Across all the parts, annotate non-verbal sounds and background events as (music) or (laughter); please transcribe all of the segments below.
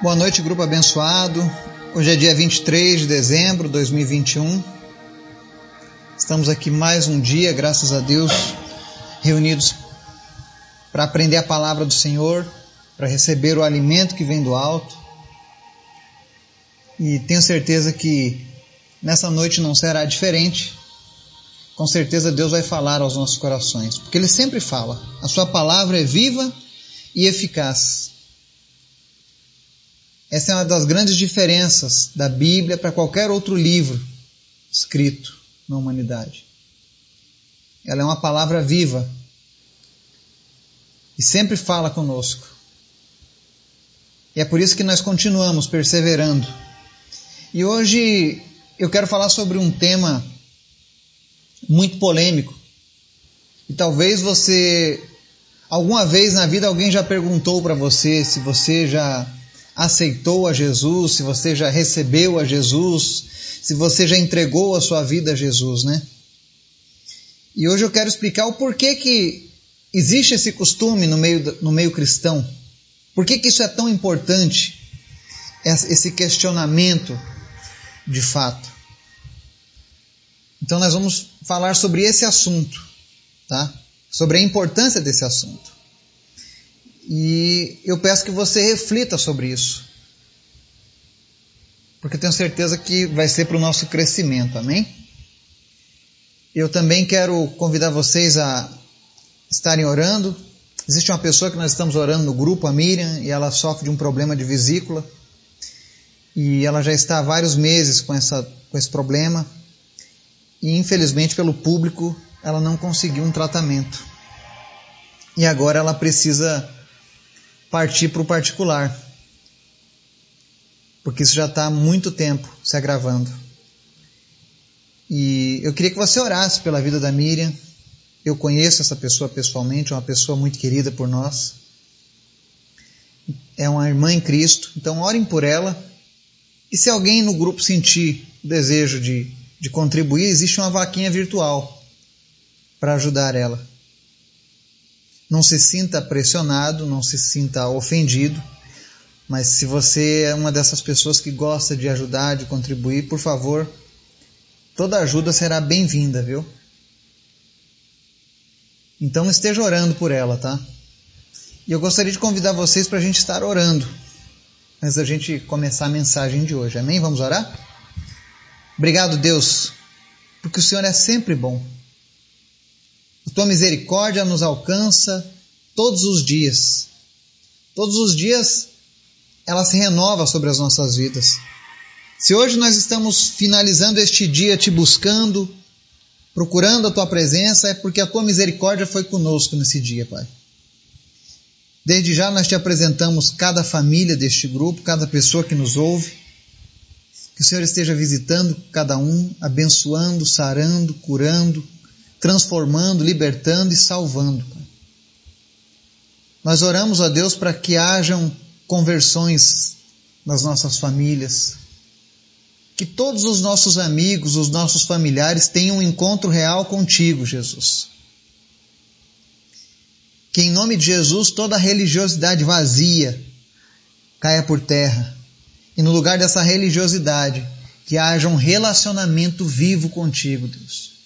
Boa noite, grupo abençoado. Hoje é dia 23 de dezembro de 2021. Estamos aqui mais um dia, graças a Deus, reunidos para aprender a palavra do Senhor, para receber o alimento que vem do alto. E tenho certeza que nessa noite não será diferente. Com certeza Deus vai falar aos nossos corações, porque Ele sempre fala. A Sua palavra é viva e eficaz essa é uma das grandes diferenças da Bíblia para qualquer outro livro escrito na humanidade. Ela é uma palavra viva e sempre fala conosco. E é por isso que nós continuamos perseverando. E hoje eu quero falar sobre um tema muito polêmico. E talvez você, alguma vez na vida, alguém já perguntou para você se você já aceitou a Jesus, se você já recebeu a Jesus, se você já entregou a sua vida a Jesus, né? E hoje eu quero explicar o porquê que existe esse costume no meio, no meio cristão. Por que, que isso é tão importante, esse questionamento de fato? Então nós vamos falar sobre esse assunto, tá? Sobre a importância desse assunto. E eu peço que você reflita sobre isso. Porque eu tenho certeza que vai ser para o nosso crescimento, amém? Eu também quero convidar vocês a estarem orando. Existe uma pessoa que nós estamos orando no grupo, a Miriam, e ela sofre de um problema de vesícula. E ela já está há vários meses com, essa, com esse problema. E infelizmente, pelo público, ela não conseguiu um tratamento. E agora ela precisa partir para o particular, porque isso já está há muito tempo se agravando. E eu queria que você orasse pela vida da Miriam. Eu conheço essa pessoa pessoalmente, é uma pessoa muito querida por nós. É uma irmã em Cristo, então orem por ela. E se alguém no grupo sentir o desejo de, de contribuir, existe uma vaquinha virtual para ajudar ela. Não se sinta pressionado, não se sinta ofendido, mas se você é uma dessas pessoas que gosta de ajudar, de contribuir, por favor, toda ajuda será bem-vinda, viu? Então esteja orando por ela, tá? E eu gostaria de convidar vocês para a gente estar orando antes da gente começar a mensagem de hoje. Amém? Vamos orar? Obrigado, Deus, porque o Senhor é sempre bom. A tua misericórdia nos alcança todos os dias. Todos os dias ela se renova sobre as nossas vidas. Se hoje nós estamos finalizando este dia te buscando, procurando a tua presença, é porque a tua misericórdia foi conosco nesse dia, Pai. Desde já nós te apresentamos cada família deste grupo, cada pessoa que nos ouve. Que o Senhor esteja visitando cada um, abençoando, sarando, curando, transformando, libertando e salvando. Nós oramos a Deus para que hajam conversões nas nossas famílias, que todos os nossos amigos, os nossos familiares tenham um encontro real contigo, Jesus. Que em nome de Jesus toda religiosidade vazia caia por terra e no lugar dessa religiosidade que haja um relacionamento vivo contigo, Deus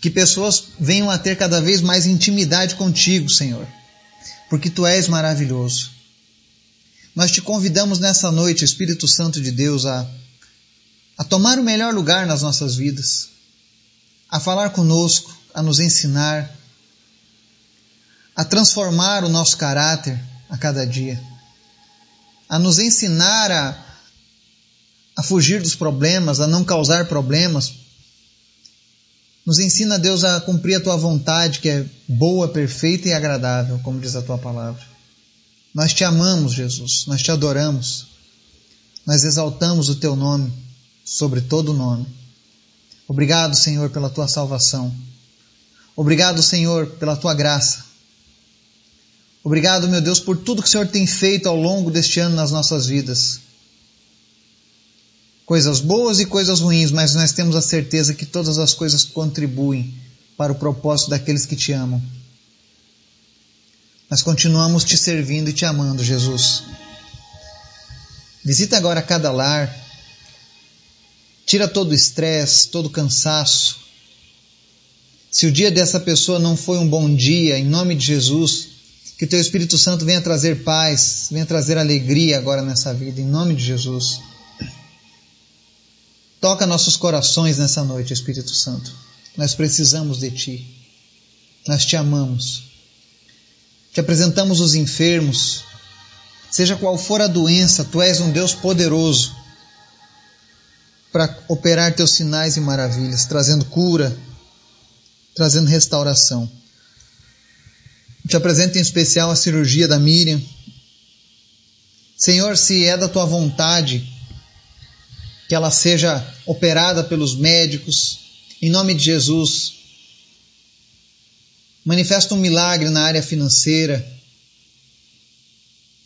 que pessoas venham a ter cada vez mais intimidade contigo, Senhor, porque tu és maravilhoso. Nós te convidamos nessa noite, Espírito Santo de Deus, a, a tomar o melhor lugar nas nossas vidas, a falar conosco, a nos ensinar, a transformar o nosso caráter a cada dia, a nos ensinar a, a fugir dos problemas, a não causar problemas, nos ensina, Deus, a cumprir a tua vontade, que é boa, perfeita e agradável, como diz a tua palavra. Nós te amamos, Jesus, nós te adoramos, nós exaltamos o teu nome sobre todo nome. Obrigado, Senhor, pela tua salvação. Obrigado, Senhor, pela tua graça. Obrigado, meu Deus, por tudo que o Senhor tem feito ao longo deste ano nas nossas vidas coisas boas e coisas ruins, mas nós temos a certeza que todas as coisas contribuem para o propósito daqueles que te amam. Nós continuamos te servindo e te amando, Jesus. Visita agora cada lar. Tira todo o estresse, todo o cansaço. Se o dia dessa pessoa não foi um bom dia, em nome de Jesus, que o teu Espírito Santo venha trazer paz, venha trazer alegria agora nessa vida, em nome de Jesus. Toca nossos corações nessa noite, Espírito Santo. Nós precisamos de Ti. Nós te amamos. Te apresentamos os enfermos. Seja qual for a doença, Tu és um Deus poderoso para operar Teus sinais e maravilhas, trazendo cura, trazendo restauração. Te apresento em especial a cirurgia da Miriam. Senhor, se é da tua vontade que ela seja operada pelos médicos, em nome de Jesus, manifesta um milagre na área financeira,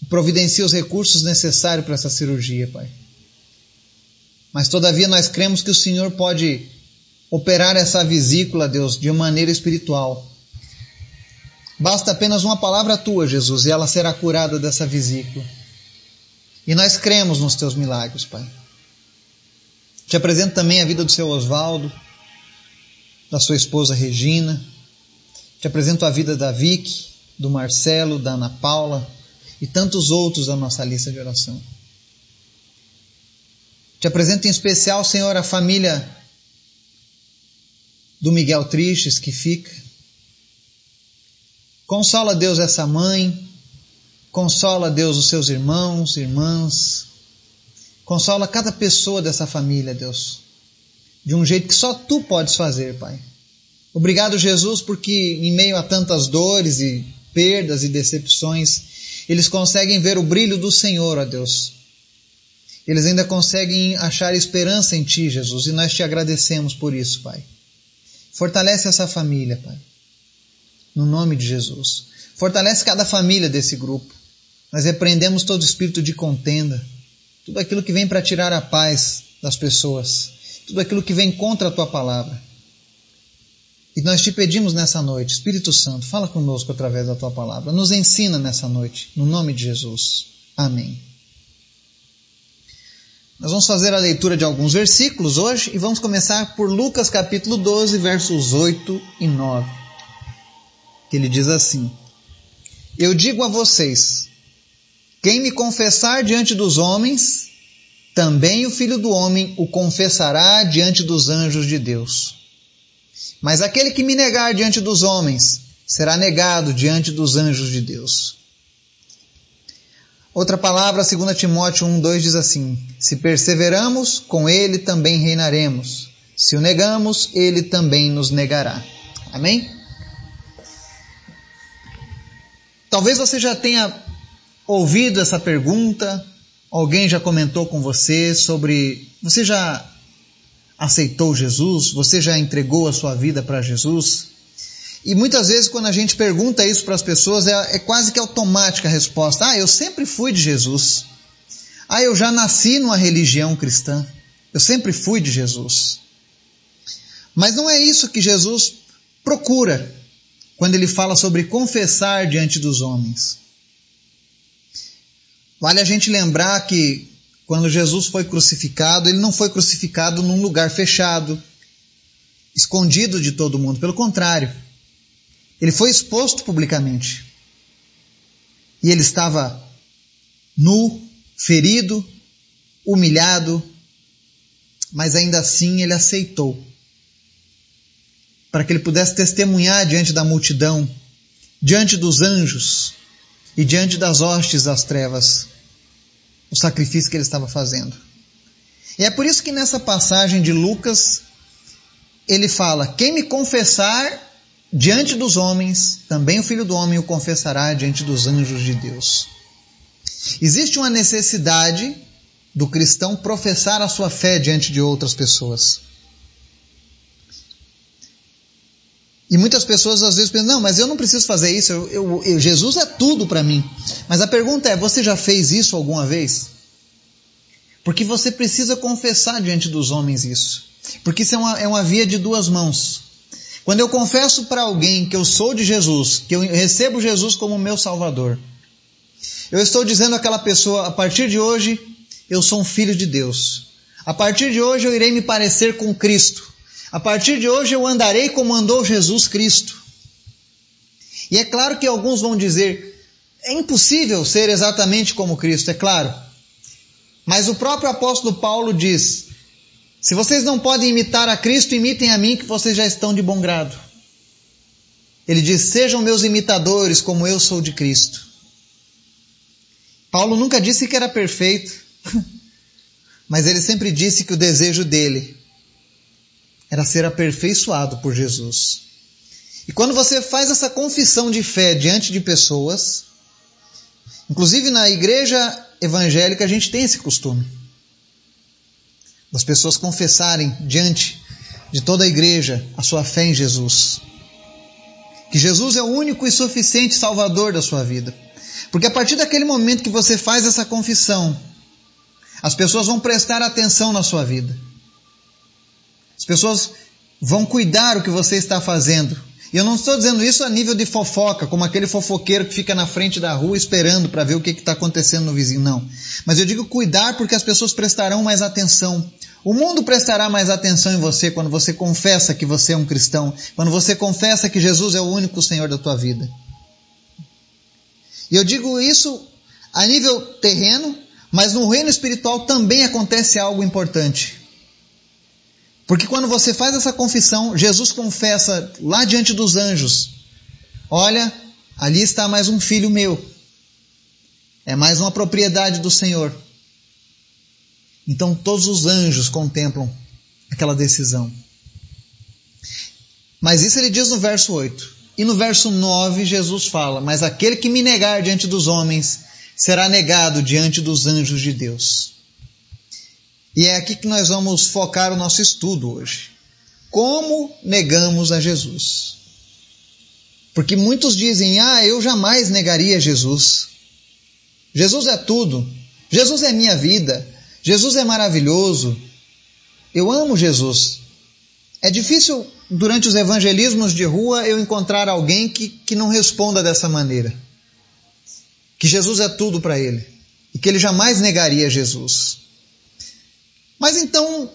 providencia os recursos necessários para essa cirurgia, Pai. Mas todavia nós cremos que o Senhor pode operar essa vesícula, Deus, de maneira espiritual Basta apenas uma palavra tua, Jesus, e ela será curada dessa vesícula. E nós cremos nos teus milagres, Pai. Te apresento também a vida do seu Oswaldo, da sua esposa Regina. Te apresento a vida da Vicky, do Marcelo, da Ana Paula e tantos outros da nossa lista de oração. Te apresento em especial, Senhor, a família do Miguel Tristes que fica Consola, Deus, essa mãe. Consola, Deus, os seus irmãos, irmãs. Consola cada pessoa dessa família, Deus. De um jeito que só tu podes fazer, Pai. Obrigado, Jesus, porque em meio a tantas dores e perdas e decepções, eles conseguem ver o brilho do Senhor, ó Deus. Eles ainda conseguem achar esperança em Ti, Jesus, e nós te agradecemos por isso, Pai. Fortalece essa família, Pai no nome de Jesus. Fortalece cada família desse grupo. Nós repreendemos todo espírito de contenda, tudo aquilo que vem para tirar a paz das pessoas, tudo aquilo que vem contra a tua palavra. E nós te pedimos nessa noite, Espírito Santo, fala conosco através da tua palavra, nos ensina nessa noite, no nome de Jesus. Amém. Nós vamos fazer a leitura de alguns versículos hoje e vamos começar por Lucas capítulo 12, versos 8 e 9 que ele diz assim: Eu digo a vocês: quem me confessar diante dos homens, também o filho do homem o confessará diante dos anjos de Deus. Mas aquele que me negar diante dos homens, será negado diante dos anjos de Deus. Outra palavra, 2 Timóteo 1,2 diz assim: Se perseveramos, com ele também reinaremos. Se o negamos, ele também nos negará. Amém? Talvez você já tenha ouvido essa pergunta, alguém já comentou com você sobre. Você já aceitou Jesus? Você já entregou a sua vida para Jesus? E muitas vezes, quando a gente pergunta isso para as pessoas, é, é, quase que automática a resposta: Ah, eu sempre fui de Jesus. Ah, eu já nasci numa religião cristã. Eu sempre fui de Jesus. Mas não é isso que Jesus procura quando ele fala sobre confessar diante dos homens. Vale a gente lembrar que quando Jesus foi crucificado, ele não foi crucificado num lugar fechado, escondido de todo mundo. Pelo contrário, ele foi exposto publicamente. E ele estava nu, ferido, humilhado, mas ainda assim ele aceitou para que ele pudesse testemunhar diante da multidão, diante dos anjos e diante das hostes das trevas o sacrifício que ele estava fazendo. E é por isso que nessa passagem de Lucas ele fala: Quem me confessar diante dos homens, também o filho do homem o confessará diante dos anjos de Deus. Existe uma necessidade do cristão professar a sua fé diante de outras pessoas. E muitas pessoas às vezes pensam, não, mas eu não preciso fazer isso, eu, eu, eu, Jesus é tudo para mim. Mas a pergunta é, você já fez isso alguma vez? Porque você precisa confessar diante dos homens isso. Porque isso é uma, é uma via de duas mãos. Quando eu confesso para alguém que eu sou de Jesus, que eu recebo Jesus como meu Salvador, eu estou dizendo àquela pessoa, a partir de hoje, eu sou um filho de Deus. A partir de hoje eu irei me parecer com Cristo. A partir de hoje eu andarei como andou Jesus Cristo. E é claro que alguns vão dizer: é impossível ser exatamente como Cristo, é claro. Mas o próprio apóstolo Paulo diz: se vocês não podem imitar a Cristo, imitem a mim, que vocês já estão de bom grado. Ele diz: sejam meus imitadores, como eu sou de Cristo. Paulo nunca disse que era perfeito, (laughs) mas ele sempre disse que o desejo dele era ser aperfeiçoado por Jesus. E quando você faz essa confissão de fé diante de pessoas, inclusive na igreja evangélica a gente tem esse costume. Das pessoas confessarem diante de toda a igreja a sua fé em Jesus. Que Jesus é o único e suficiente Salvador da sua vida. Porque a partir daquele momento que você faz essa confissão, as pessoas vão prestar atenção na sua vida. As pessoas vão cuidar o que você está fazendo. E eu não estou dizendo isso a nível de fofoca, como aquele fofoqueiro que fica na frente da rua esperando para ver o que está acontecendo no vizinho, não. Mas eu digo cuidar porque as pessoas prestarão mais atenção. O mundo prestará mais atenção em você quando você confessa que você é um cristão, quando você confessa que Jesus é o único Senhor da tua vida. E eu digo isso a nível terreno, mas no reino espiritual também acontece algo importante. Porque quando você faz essa confissão, Jesus confessa lá diante dos anjos: Olha, ali está mais um filho meu. É mais uma propriedade do Senhor. Então todos os anjos contemplam aquela decisão. Mas isso ele diz no verso 8. E no verso 9, Jesus fala: Mas aquele que me negar diante dos homens será negado diante dos anjos de Deus. E é aqui que nós vamos focar o nosso estudo hoje. Como negamos a Jesus? Porque muitos dizem: Ah, eu jamais negaria Jesus. Jesus é tudo. Jesus é minha vida. Jesus é maravilhoso. Eu amo Jesus. É difícil, durante os evangelismos de rua, eu encontrar alguém que, que não responda dessa maneira. Que Jesus é tudo para ele. E que ele jamais negaria Jesus. Mas então,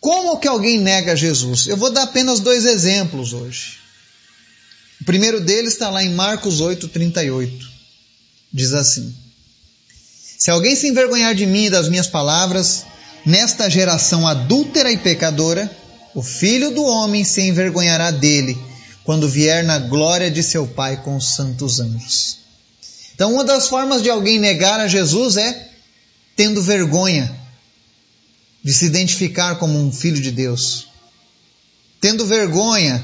como que alguém nega Jesus? Eu vou dar apenas dois exemplos hoje. O primeiro deles está lá em Marcos 8,38. Diz assim: Se alguém se envergonhar de mim e das minhas palavras, nesta geração adúltera e pecadora, o filho do homem se envergonhará dele quando vier na glória de seu Pai com os santos anjos. Então, uma das formas de alguém negar a Jesus é tendo vergonha de se identificar como um filho de Deus, tendo vergonha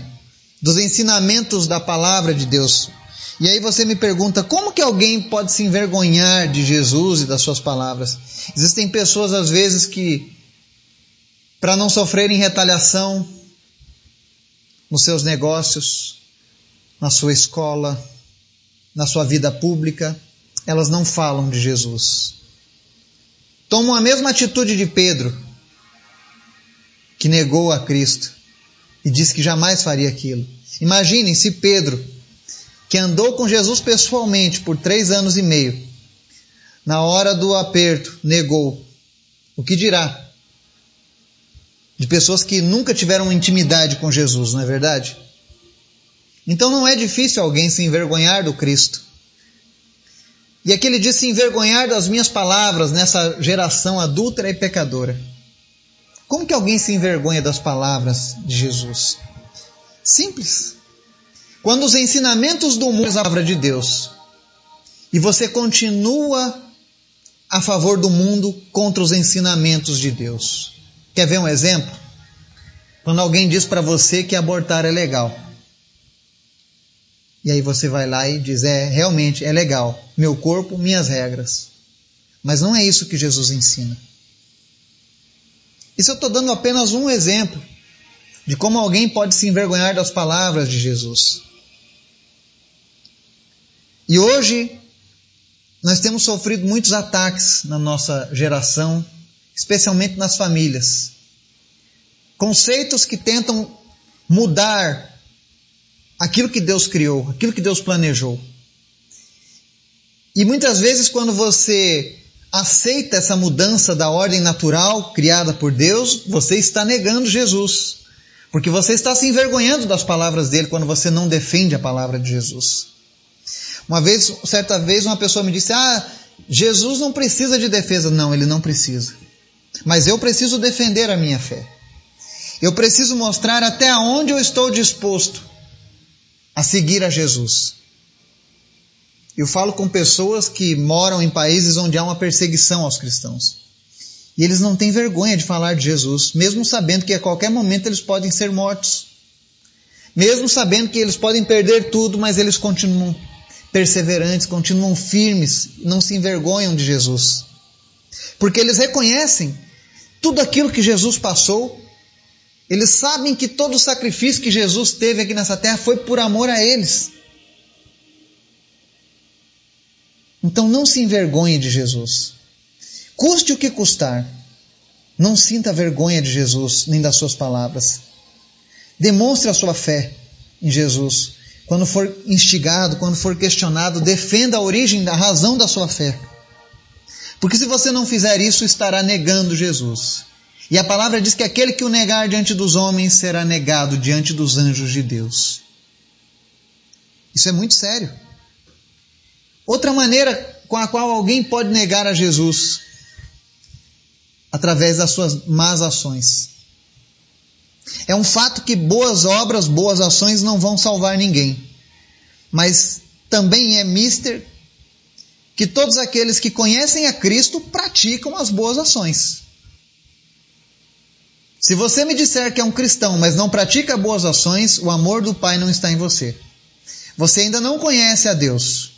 dos ensinamentos da palavra de Deus. E aí você me pergunta, como que alguém pode se envergonhar de Jesus e das suas palavras? Existem pessoas às vezes que para não sofrerem retaliação nos seus negócios, na sua escola, na sua vida pública, elas não falam de Jesus. Tomam a mesma atitude de Pedro, que negou a Cristo e disse que jamais faria aquilo. Imaginem se Pedro, que andou com Jesus pessoalmente por três anos e meio, na hora do aperto, negou. O que dirá? De pessoas que nunca tiveram intimidade com Jesus, não é verdade? Então não é difícil alguém se envergonhar do Cristo. E aqui ele diz se envergonhar das minhas palavras nessa geração adúltera e pecadora. Como que alguém se envergonha das palavras de Jesus? Simples. Quando os ensinamentos do mundo são a palavra de Deus e você continua a favor do mundo contra os ensinamentos de Deus. Quer ver um exemplo? Quando alguém diz para você que abortar é legal. E aí você vai lá e diz: é, realmente é legal. Meu corpo, minhas regras. Mas não é isso que Jesus ensina. Isso eu estou dando apenas um exemplo de como alguém pode se envergonhar das palavras de Jesus. E hoje nós temos sofrido muitos ataques na nossa geração, especialmente nas famílias. Conceitos que tentam mudar aquilo que Deus criou, aquilo que Deus planejou. E muitas vezes, quando você aceita essa mudança da ordem natural criada por Deus, você está negando Jesus. Porque você está se envergonhando das palavras dele quando você não defende a palavra de Jesus. Uma vez, certa vez, uma pessoa me disse: Ah, Jesus não precisa de defesa. Não, ele não precisa. Mas eu preciso defender a minha fé. Eu preciso mostrar até onde eu estou disposto a seguir a Jesus. Eu falo com pessoas que moram em países onde há uma perseguição aos cristãos. E eles não têm vergonha de falar de Jesus, mesmo sabendo que a qualquer momento eles podem ser mortos. Mesmo sabendo que eles podem perder tudo, mas eles continuam perseverantes, continuam firmes, não se envergonham de Jesus. Porque eles reconhecem tudo aquilo que Jesus passou, eles sabem que todo o sacrifício que Jesus teve aqui nessa terra foi por amor a eles. Então não se envergonhe de Jesus. Custe o que custar. Não sinta vergonha de Jesus nem das suas palavras. Demonstre a sua fé em Jesus. Quando for instigado, quando for questionado, defenda a origem, a razão da sua fé. Porque se você não fizer isso, estará negando Jesus. E a palavra diz que aquele que o negar diante dos homens será negado diante dos anjos de Deus. Isso é muito sério. Outra maneira com a qual alguém pode negar a Jesus através das suas más ações. É um fato que boas obras, boas ações não vão salvar ninguém. Mas também é mister que todos aqueles que conhecem a Cristo praticam as boas ações. Se você me disser que é um cristão, mas não pratica boas ações, o amor do Pai não está em você. Você ainda não conhece a Deus.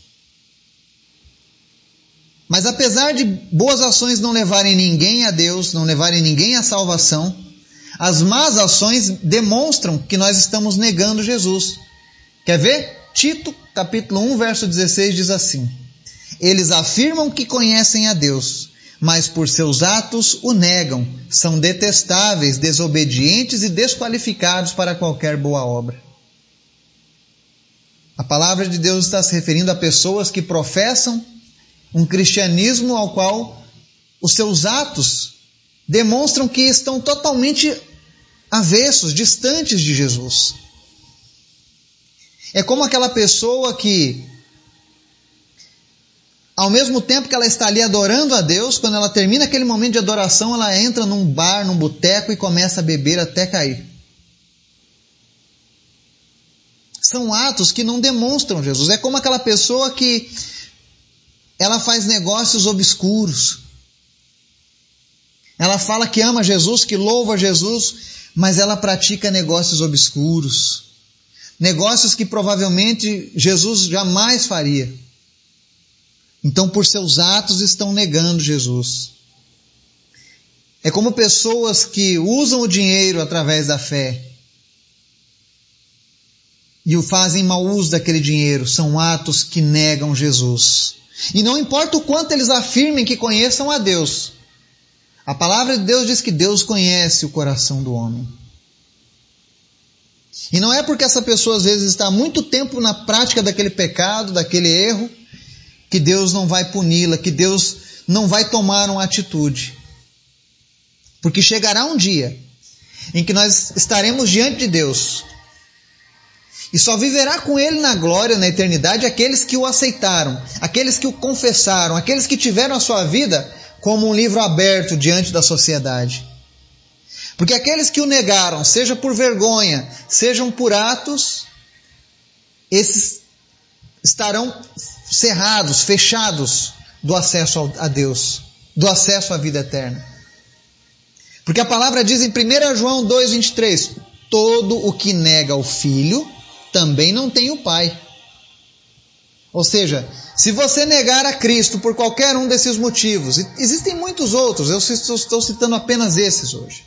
Mas apesar de boas ações não levarem ninguém a Deus, não levarem ninguém à salvação, as más ações demonstram que nós estamos negando Jesus. Quer ver? Tito, capítulo 1, verso 16 diz assim: Eles afirmam que conhecem a Deus, mas por seus atos o negam, são detestáveis, desobedientes e desqualificados para qualquer boa obra. A palavra de Deus está se referindo a pessoas que professam um cristianismo ao qual os seus atos demonstram que estão totalmente avessos, distantes de Jesus. É como aquela pessoa que, ao mesmo tempo que ela está ali adorando a Deus, quando ela termina aquele momento de adoração, ela entra num bar, num boteco e começa a beber até cair. São atos que não demonstram Jesus. É como aquela pessoa que ela faz negócios obscuros. Ela fala que ama Jesus, que louva Jesus, mas ela pratica negócios obscuros. Negócios que provavelmente Jesus jamais faria. Então, por seus atos, estão negando Jesus. É como pessoas que usam o dinheiro através da fé e o fazem mau uso daquele dinheiro, são atos que negam Jesus. E não importa o quanto eles afirmem que conheçam a Deus, a palavra de Deus diz que Deus conhece o coração do homem. E não é porque essa pessoa às vezes está muito tempo na prática daquele pecado, daquele erro, que Deus não vai puni-la, que Deus não vai tomar uma atitude. Porque chegará um dia em que nós estaremos diante de Deus e só viverá com Ele na glória, na eternidade, aqueles que o aceitaram, aqueles que o confessaram, aqueles que tiveram a sua vida como um livro aberto diante da sociedade. Porque aqueles que o negaram, seja por vergonha, sejam por atos, esses estarão cerrados, fechados do acesso a Deus, do acesso à vida eterna. Porque a palavra diz em 1 João 2,23: Todo o que nega o Filho também não tem o Pai. Ou seja, se você negar a Cristo por qualquer um desses motivos, existem muitos outros, eu estou citando apenas esses hoje.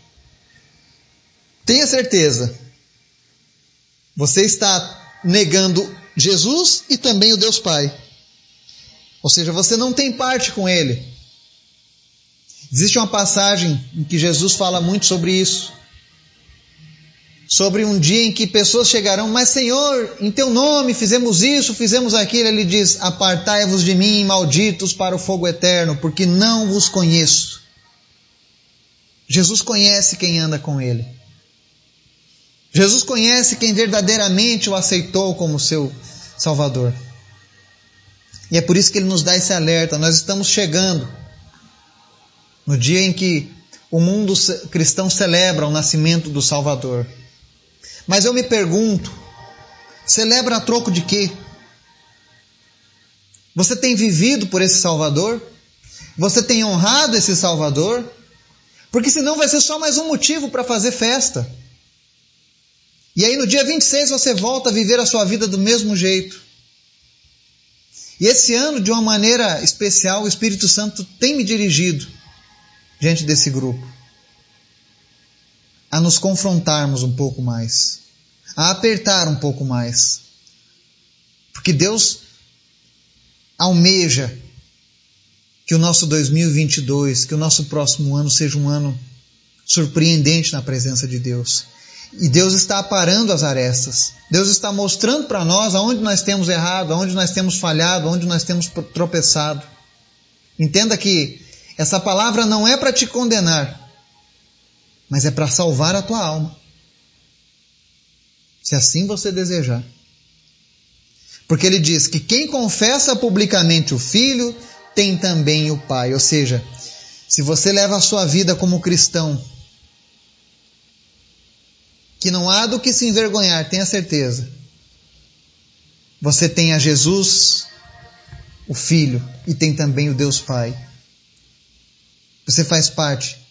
Tenha certeza, você está negando Jesus e também o Deus Pai. Ou seja, você não tem parte com Ele. Existe uma passagem em que Jesus fala muito sobre isso. Sobre um dia em que pessoas chegarão, mas Senhor, em teu nome fizemos isso, fizemos aquilo. Ele diz: Apartai-vos de mim, malditos, para o fogo eterno, porque não vos conheço. Jesus conhece quem anda com ele. Jesus conhece quem verdadeiramente o aceitou como seu Salvador. E é por isso que ele nos dá esse alerta. Nós estamos chegando no dia em que o mundo cristão celebra o nascimento do Salvador. Mas eu me pergunto, celebra a troco de quê? Você tem vivido por esse Salvador? Você tem honrado esse Salvador? Porque senão vai ser só mais um motivo para fazer festa. E aí no dia 26 você volta a viver a sua vida do mesmo jeito. E esse ano, de uma maneira especial, o Espírito Santo tem me dirigido diante desse grupo a nos confrontarmos um pouco mais, a apertar um pouco mais. Porque Deus almeja que o nosso 2022, que o nosso próximo ano seja um ano surpreendente na presença de Deus. E Deus está aparando as arestas. Deus está mostrando para nós aonde nós temos errado, aonde nós temos falhado, aonde nós temos tropeçado. Entenda que essa palavra não é para te condenar, mas é para salvar a tua alma. Se assim você desejar. Porque ele diz que quem confessa publicamente o Filho tem também o Pai. Ou seja, se você leva a sua vida como cristão que não há do que se envergonhar, tenha certeza. Você tem a Jesus, o Filho, e tem também o Deus Pai. Você faz parte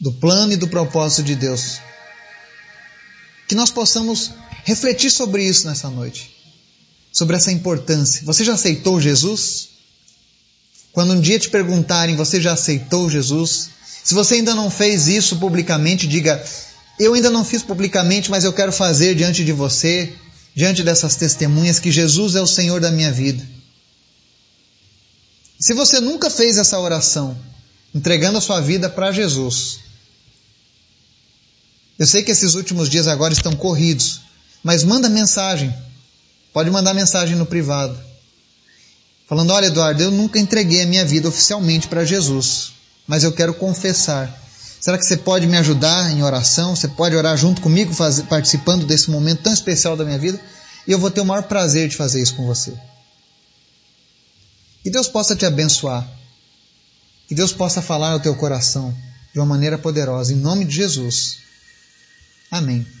do plano e do propósito de Deus. Que nós possamos refletir sobre isso nessa noite, sobre essa importância. Você já aceitou Jesus? Quando um dia te perguntarem, você já aceitou Jesus? Se você ainda não fez isso publicamente, diga: eu ainda não fiz publicamente, mas eu quero fazer diante de você, diante dessas testemunhas, que Jesus é o Senhor da minha vida. Se você nunca fez essa oração, entregando a sua vida para Jesus, eu sei que esses últimos dias agora estão corridos, mas manda mensagem. Pode mandar mensagem no privado. Falando: Olha, Eduardo, eu nunca entreguei a minha vida oficialmente para Jesus, mas eu quero confessar Será que você pode me ajudar em oração? Você pode orar junto comigo, participando desse momento tão especial da minha vida? E eu vou ter o maior prazer de fazer isso com você. Que Deus possa te abençoar. Que Deus possa falar ao teu coração de uma maneira poderosa. Em nome de Jesus. Amém.